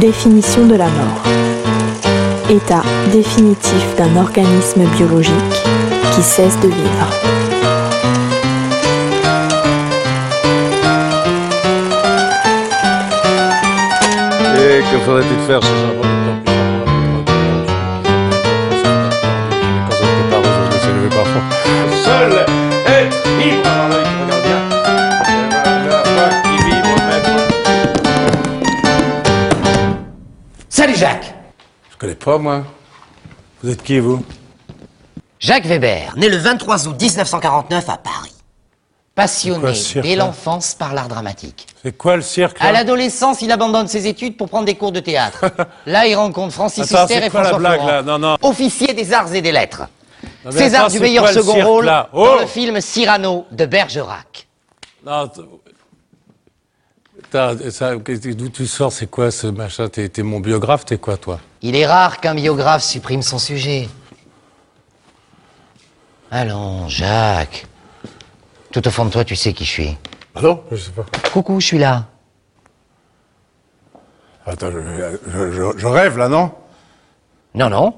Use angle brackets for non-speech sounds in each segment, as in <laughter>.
Définition de la mort. État définitif d'un organisme biologique qui cesse de vivre. Et que faudrait-il faire ces Salut Jacques Je connais pas, moi. Vous êtes qui, vous? Jacques Weber, né le 23 août 1949 à Paris. Passionné dès l'enfance par l'art dramatique. C'est quoi le cirque À l'adolescence, il abandonne ses études pour prendre des cours de théâtre. <laughs> Là, il rencontre Francis Attends, Huster et quoi la François blague, Florent. là? Non, non. Officier des arts et des lettres. Non, César attends, du meilleur second cirque, rôle là? dans Oh le film Cyrano de Bergerac. Non, d'où tu sors C'est quoi ce machin? T'es t'es mon biographe T'es quoi, toi? Il est rare qu'un biographe supprime son sujet. Allons, Jacques. Tout au fond de toi, tu sais qui je suis. Ah non Je sais pas. Coucou, je suis là. Attends, je, je- je- je rêve, là, non? Non, non,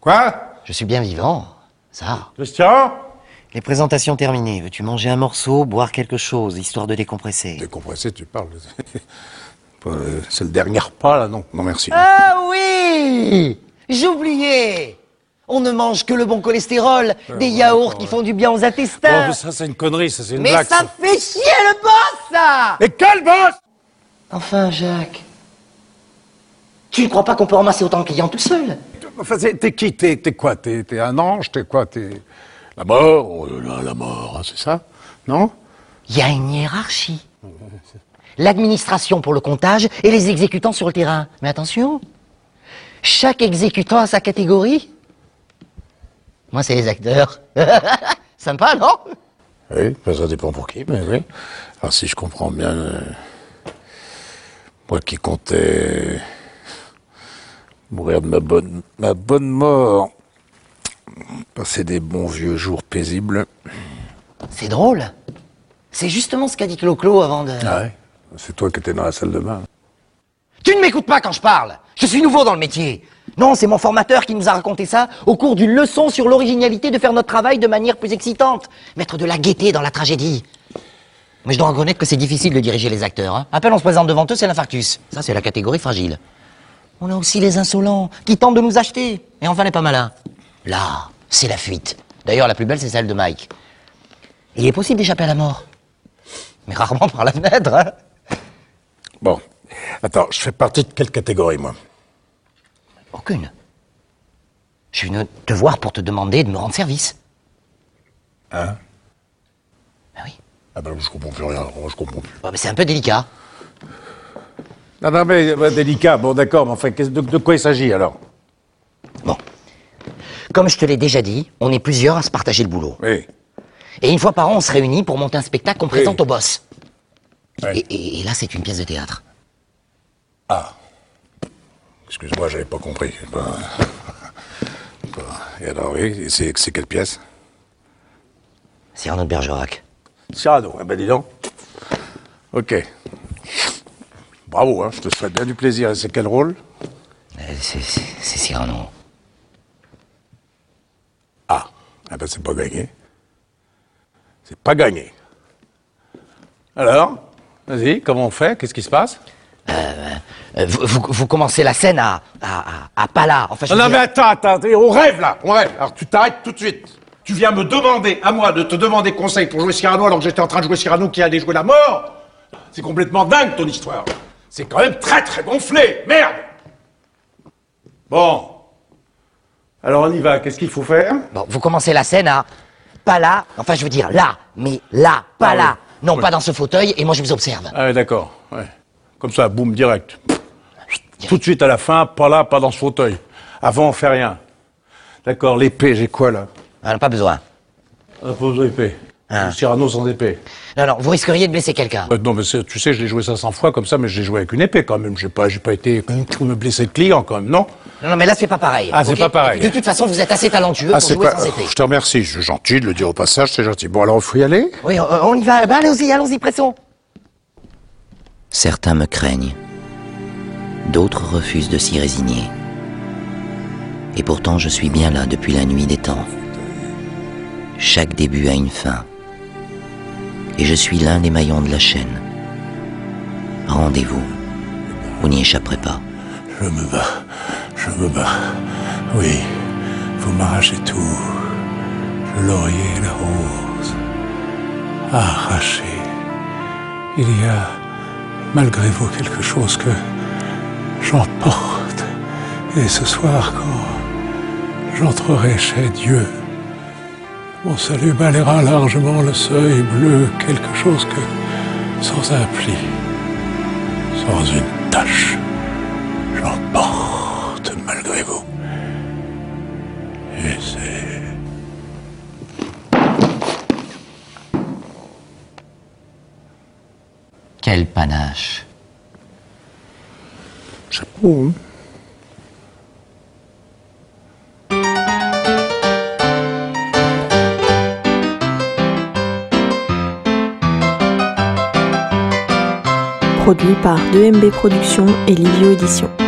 Quoi? Je suis bien vivant. Ça. Christian? Les présentations terminées. Veux-tu manger un morceau, boire quelque chose, histoire de décompresser? Décompressé, tu parles. <laughs> Euh, C'est le dernier repas, là, non Non, merci. Ah oui J'oubliais On ne mange que le bon cholestérol, des yaourts qui font du bien aux intestins. mais ça, c'est une connerie, ça, c'est une mais blague. ça fait chier le boss, ça Mais quel boss Enfin, Jacques. Tu ne crois pas qu'on peut ramasser autant de clients tout seul? Enfin, t'es qui? T'es quoi? T'es t'es un ange? T'es quoi? T'es la mort Oh là là, la mort, hein, c'est ça Non? Il y a une hiérarchie. L'administration pour le comptage et les exécutants sur le terrain. Mais attention, chaque exécutant a sa catégorie. Moi, c'est les acteurs. <laughs> Sympa, non? Oui, ben, ça dépend pour qui, mais oui. Alors, si je comprends bien, euh, moi qui comptais mourir de ma bonne, ma bonne mort, passer des bons vieux jours paisibles. C'est drôle. C'est justement ce qu'a dit Clo-Clo avant de... Ah ouais C'est toi qui étais dans la salle de bain. Tu ne m'écoutes pas quand je parle. Je suis nouveau dans le métier. Non, c'est mon formateur qui nous a raconté ça au cours d'une leçon sur l'originalité de faire notre travail de manière plus excitante. Mettre de la gaieté dans la tragédie. Mais je dois reconnaître que c'est difficile de diriger les acteurs. Hein. Peine on se présente devant eux, c'est l'infarctus. Ça, c'est la catégorie fragile. On a aussi les insolents qui tentent de nous acheter. Et enfin les pas malins. Là, c'est la fuite. D'ailleurs, la plus belle, c'est celle de Mike. Il est possible d'échapper à la mort. Mais rarement par la fenêtre. Hein. Bon, attends, je fais partie de quelle catégorie, moi? Aucune. Je suis venu te voir pour te demander de me rendre service. Hein? Ben oui. Ah ben, je comprends plus rien, je comprends plus. Bon, mais c'est un peu délicat. Non, non, mais bah, délicat, bon d'accord, mais enfin, de, de quoi il s'agit, alors? Comme je te l'ai déjà dit, on est plusieurs à se partager le boulot. Oui. Et une fois par an, on se réunit pour monter un spectacle qu'on présente au boss. Ouais. Et, et- et là, c'est une pièce de théâtre. Ah. Excuse-moi, j'avais pas compris. Bah, bah, Et alors, oui, c'est quelle pièce? Cyrano de Bergerac. Cyrano, eh ben dis donc. Ok. Bravo, hein, je te souhaite bien du plaisir. Et c'est quel rôle? Euh, c'est Cyrano. Ah, ben c'est pas gagné. C'est pas gagné. Alors Vas-y, comment on fait? Qu'est-ce qui se passe? Euh, vous, vous- vous commencez la scène à, à, à, à Pala. Enfin, je Non, mais attends, attends, on rêve là, on rêve. Alors tu t'arrêtes tout de suite. Tu viens me demander, à moi, de te demander conseil pour jouer Cyrano alors que j'étais en train de jouer Cyrano qui allait jouer la mort C'est complètement dingue ton histoire. C'est quand même très très gonflé, merde Bon. Alors on y va, qu'est-ce qu'il faut faire? Bon, vous commencez la scène à Pala. Enfin, je veux dire là, mais là, pas Ah oui. là. Non, Oui. pas dans ce fauteuil, et moi je vous observe. Ah ouais, d'accord, ouais. Comme ça, boum, direct. Tout de suite à la fin, pas là, pas dans ce fauteuil. Avant, on fait rien. D'accord, l'épée, j'ai quoi là? Ah, pas besoin. Un pose d'épée. Ah. Cyrano sans épée. Non, non, vous risqueriez de blesser quelqu'un. Euh, non, mais tu sais, je l'ai joué 500 fois comme ça, mais je l'ai joué avec une épée quand même. J'ai pas, j'ai pas été me blesser de client quand même, non? Non, non, mais là, c'est pas pareil. Ah, c'est pas pareil. De toute façon, vous êtes assez talentueux Ah, pour c'est jouer pas. sans épée. Je te remercie. Je suis gentil de le dire au passage. C'est gentil. Bon, alors, il faut y aller? Oui, on, on y va. Ben, allons-y, allons-y, pressons. Certains me craignent. D'autres refusent de s'y résigner. Et pourtant je suis bien là depuis la nuit des temps. Chaque début a une fin. Et je suis l'un des maillons de la chaîne. Rendez-vous. Vous n'y échapperez pas. Je me bats. Je me bats. Oui. Vous m'arrachez tout. Le laurier et la rose. Arraché. Il y a, malgré vous, quelque chose que j'emporte. Et ce soir, quand j'entrerai chez Dieu, mon salut balayera largement le seuil bleu, quelque chose que, sans un pli, sans une tache, j'emporte malgré vous. Et c'est... Quel panache. Chapeau, hein Produit par 2MB Productions et Livio Éditions.